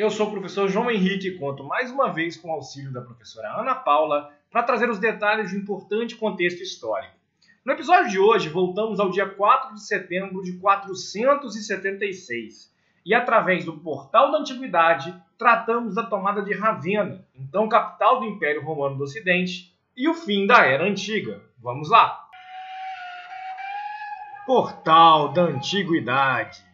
Eu sou o professor João Henrique e conto mais uma vez com o auxílio da professora Ana Paula para trazer os detalhes de um importante contexto histórico. No episódio de hoje, voltamos ao dia 4 de setembro de 476 e, através do Portal da Antiguidade, tratamos da tomada de Ravenna, então capital do Império Romano do Ocidente, e o fim da Era Antiga. Vamos lá! Portal da Antiguidade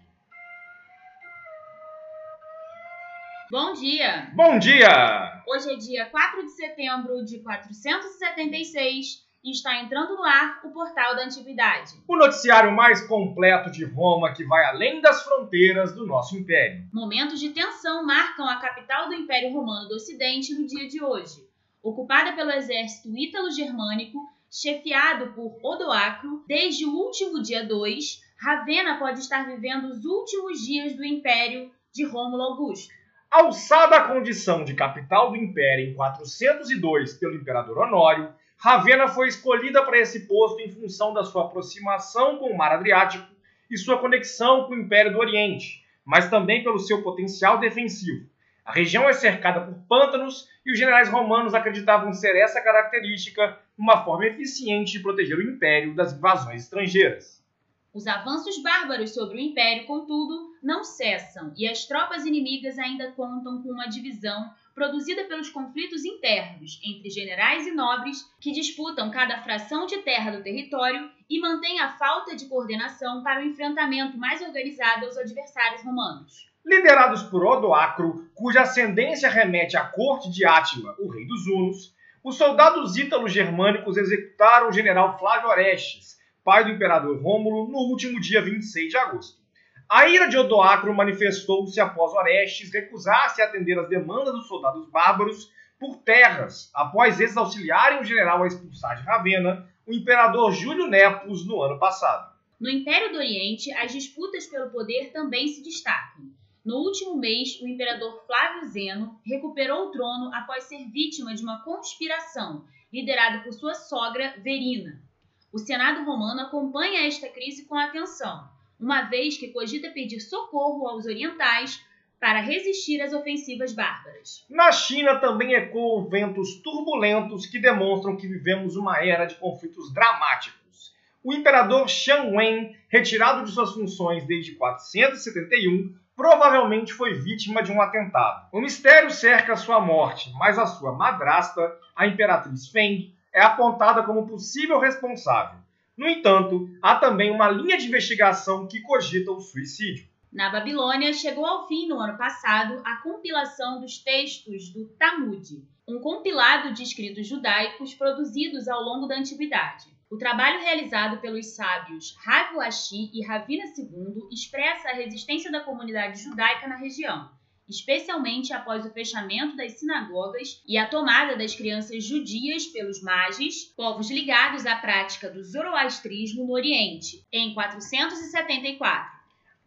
Bom dia! Bom dia! Hoje é dia 4 de setembro de 476 e está entrando no ar o Portal da Antiguidade. O noticiário mais completo de Roma que vai além das fronteiras do nosso império. Momentos de tensão marcam a capital do Império Romano do Ocidente no dia de hoje. Ocupada pelo exército ítalo-germânico, chefiado por Odoacro, desde o último dia 2, Ravenna pode estar vivendo os últimos dias do Império de Rômulo Augusto. Alçada à condição de capital do império em 402 pelo imperador Honório, Ravenna foi escolhida para esse posto em função da sua aproximação com o mar Adriático e sua conexão com o Império do Oriente, mas também pelo seu potencial defensivo. A região é cercada por pântanos e os generais romanos acreditavam ser essa característica uma forma eficiente de proteger o império das invasões estrangeiras. Os avanços bárbaros sobre o império, contudo, não cessam e as tropas inimigas ainda contam com uma divisão produzida pelos conflitos internos entre generais e nobres que disputam cada fração de terra do território e mantêm a falta de coordenação para o enfrentamento mais organizado aos adversários romanos. Liderados por Odoacro, cuja ascendência remete à corte de Átila, o rei dos Hunos, os soldados ítalo-germânicos executaram o general Flávio Orestes, pai do imperador Rômulo, no último dia 26 de agosto. A ira de Odoacro manifestou-se após Orestes recusar-se a atender às demandas dos soldados bárbaros por terras, após esses auxiliarem o general a expulsar de Ravenna o imperador Júlio Nepos no ano passado. No Império do Oriente, as disputas pelo poder também se destacam. No último mês, o imperador Flávio Zeno recuperou o trono após ser vítima de uma conspiração liderada por sua sogra Verina, o Senado romano acompanha esta crise com atenção, uma vez que cogita pedir socorro aos orientais para resistir às ofensivas bárbaras. Na China também ecoam ventos turbulentos que demonstram que vivemos uma era de conflitos dramáticos. O imperador Shang Wen, retirado de suas funções desde 471, provavelmente foi vítima de um atentado. O mistério cerca sua morte, mas a sua madrasta, a imperatriz Feng, é apontada como possível responsável. No entanto, há também uma linha de investigação que cogita o suicídio. Na Babilônia, chegou ao fim no ano passado a compilação dos textos do Talmud, um compilado de escritos judaicos produzidos ao longo da antiguidade. O trabalho realizado pelos sábios Rav Ashi e Ravina II expressa a resistência da comunidade judaica na região, especialmente após o fechamento das sinagogas e a tomada das crianças judias pelos magis, povos ligados à prática do zoroastrismo no Oriente, em 474.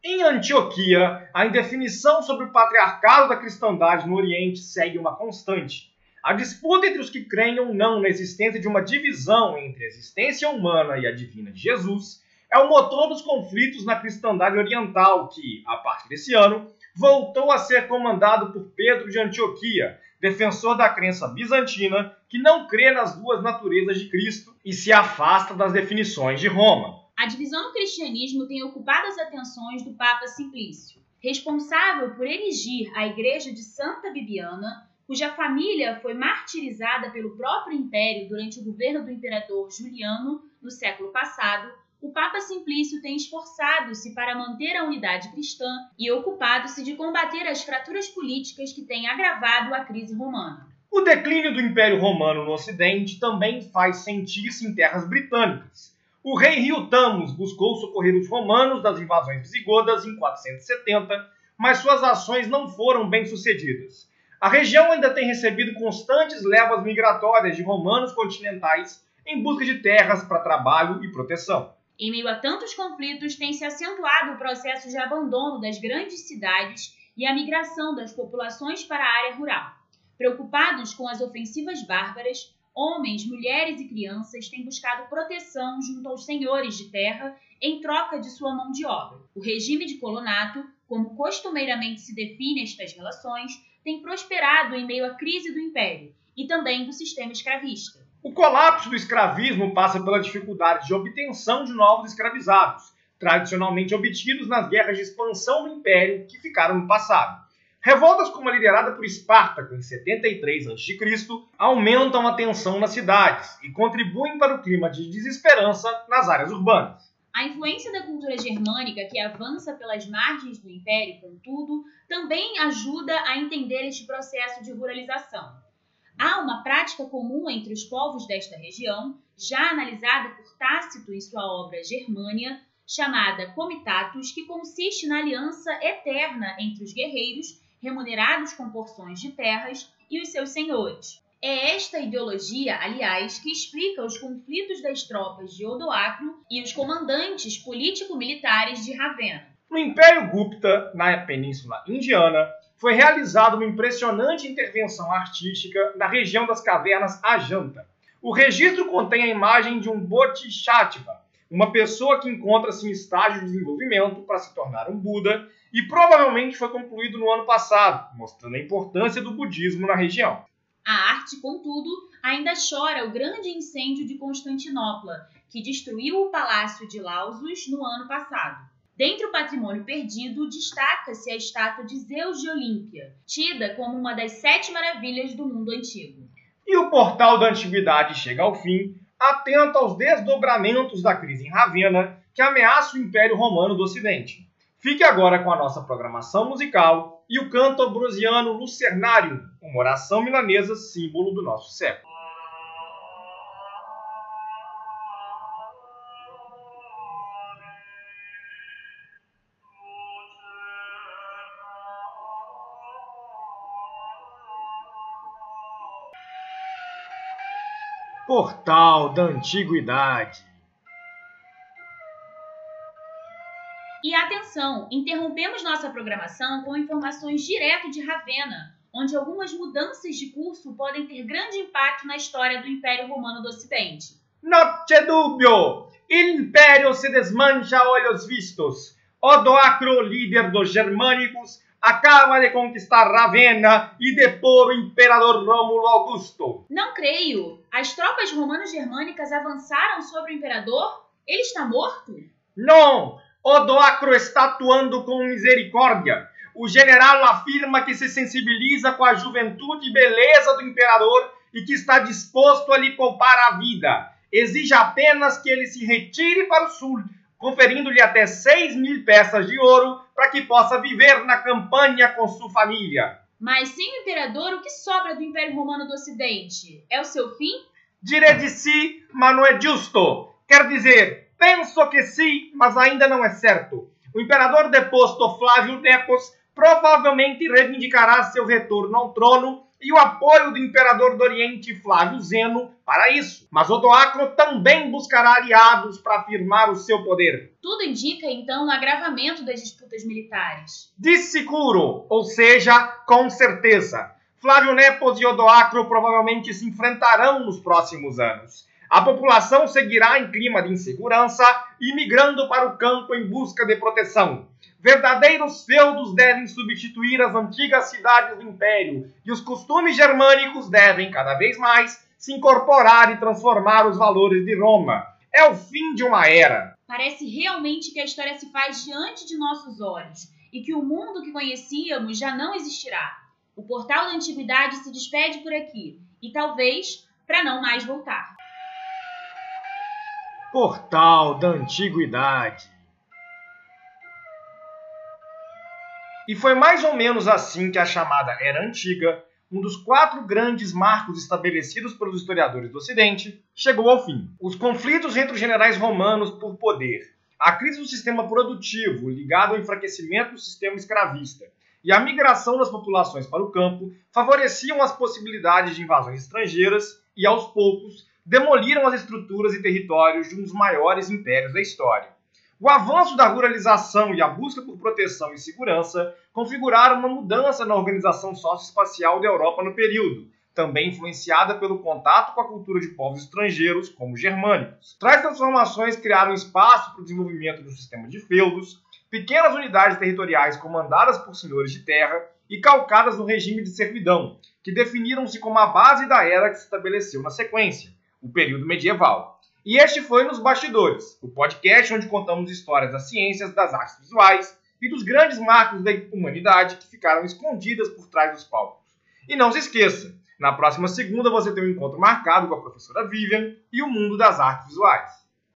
Em Antioquia, a indefinição sobre o patriarcado da cristandade no Oriente segue uma constante. A disputa entre os que creem ou não na existência de uma divisão entre a existência humana e a divina de Jesus é o motor dos conflitos na cristandade oriental, que, a partir desse ano, voltou a ser comandado por Pedro de Antioquia, defensor da crença bizantina que não crê nas duas naturezas de Cristo e se afasta das definições de Roma. A divisão no cristianismo tem ocupado as atenções do Papa Simplício, responsável por erigir a igreja de Santa Bibiana, cuja família foi martirizada pelo próprio império durante o governo do imperador Juliano no século passado o Papa Simplício tem esforçado-se para manter a unidade cristã e ocupado-se de combater as fraturas políticas que têm agravado a crise romana. O declínio do Império Romano no Ocidente também faz sentir-se em terras britânicas. O rei Riotamos buscou socorrer os romanos das invasões visigodas em 470, mas suas ações não foram bem sucedidas. A região ainda tem recebido constantes levas migratórias de romanos continentais em busca de terras para trabalho e proteção. Em meio a tantos conflitos, tem se acentuado o processo de abandono das grandes cidades e a migração das populações para a área rural. Preocupados com as ofensivas bárbaras, homens, mulheres e crianças têm buscado proteção junto aos senhores de terra em troca de sua mão de obra. O regime de colonato, como costumeiramente se define estas relações, tem prosperado em meio à crise do império e também do sistema escravista. O colapso do escravismo passa pela dificuldade de obtenção de novos escravizados, tradicionalmente obtidos nas guerras de expansão do império que ficaram no passado. Revoltas como a liderada por Espartaco em 73 a.C. aumentam a tensão nas cidades e contribuem para o clima de desesperança nas áreas urbanas. A influência da cultura germânica que avança pelas margens do império, contudo, também ajuda a entender este processo de ruralização. Há uma prática comum entre os povos desta região, já analisada por Tácito em sua obra Germânia, chamada comitatus, que consiste na aliança eterna entre os guerreiros, remunerados com porções de terras, e os seus senhores. É esta ideologia, aliás, que explica os conflitos das tropas de Odoacro e os comandantes político-militares de Ravenna. No Império Gupta, na Península Indiana, foi realizada uma impressionante intervenção artística na região das cavernas Ajanta. O registro contém a imagem de um Bodhisattva, uma pessoa que encontra-se em estágio de desenvolvimento para se tornar um Buda e provavelmente foi concluído no ano passado, mostrando a importância do budismo na região. A arte, contudo, ainda chora o grande incêndio de Constantinopla, que destruiu o palácio de Lausos no ano passado. Dentre o patrimônio perdido, destaca-se a estátua de Zeus de Olímpia, tida como uma das sete maravilhas do mundo antigo. E o portal da antiguidade chega ao fim, atento aos desdobramentos da crise em Ravenna que ameaça o Império Romano do Ocidente. Fique agora com a nossa programação musical e o canto ambrosiano Lucernário, uma oração milanesa símbolo do nosso século. Portal da Antiguidade. E atenção, interrompemos nossa programação com informações direto de Ravenna, onde algumas mudanças de curso podem ter grande impacto na história do Império Romano do Ocidente. C'è dubbio! Império se desmancha a olhos vistos. Odoacro, líder dos germânicos, acaba de conquistar Ravenna e depor o imperador Rômulo Augusto. Não creio. As tropas romano-germânicas avançaram sobre o imperador? Ele está morto? Não! Odoacro está atuando com misericórdia. O general afirma que se sensibiliza com a juventude e beleza do imperador e que está disposto a lhe poupar a vida. Exige apenas que ele se retire para o sul, conferindo-lhe até 6 mil peças de ouro para que possa viver na campanha com sua família. Mas sem o imperador, o que sobra do Império Romano do Ocidente? É o seu fim? Direi de si, mas não é justo. Quer dizer, penso que sim, mas ainda não é certo. O imperador deposto Flávio Nepos provavelmente reivindicará seu retorno ao trono e o apoio do imperador do Oriente Flávio Zeno para isso. Mas Odoacro também buscará aliados para afirmar o seu poder. Tudo indica então o agravamento das disputas militares. De seguro, ou seja, com certeza. Flávio Nepos e Odoacro provavelmente se enfrentarão nos próximos anos. A população seguirá em clima de insegurança e migrando para o campo em busca de proteção. Verdadeiros feudos devem substituir as antigas cidades do império, e os costumes germânicos devem, cada vez mais, se incorporar e transformar os valores de Roma. É o fim de uma era. Parece realmente que a história se faz diante de nossos olhos e que o mundo que conhecíamos já não existirá. O portal da antiguidade se despede por aqui e talvez para não mais voltar. Portal da Antiguidade E foi mais ou menos assim que a chamada Era Antiga, um dos quatro grandes marcos estabelecidos pelos historiadores do Ocidente, chegou ao fim. Os conflitos entre os generais romanos por poder, a crise do sistema produtivo ligado ao enfraquecimento do sistema escravista e a migração das populações para o campo favoreciam as possibilidades de invasões estrangeiras e, aos poucos, demoliram as estruturas e territórios de um dos maiores impérios da história. O avanço da ruralização e a busca por proteção e segurança configuraram uma mudança na organização socioespacial da Europa no período, também influenciada pelo contato com a cultura de povos estrangeiros, como os germânicos. Tais transformações criaram espaço para o desenvolvimento do sistema de feudos, pequenas unidades territoriais comandadas por senhores de terra e calcadas no regime de servidão, que definiram-se como a base da era que se estabeleceu na sequência, o período medieval. E este foi Nos Bastidores, o podcast onde contamos histórias das ciências, das artes visuais e dos grandes marcos da humanidade que ficaram escondidas por trás dos palcos. E não se esqueça, na próxima segunda você tem um encontro marcado com a professora Vivian e o mundo das artes visuais.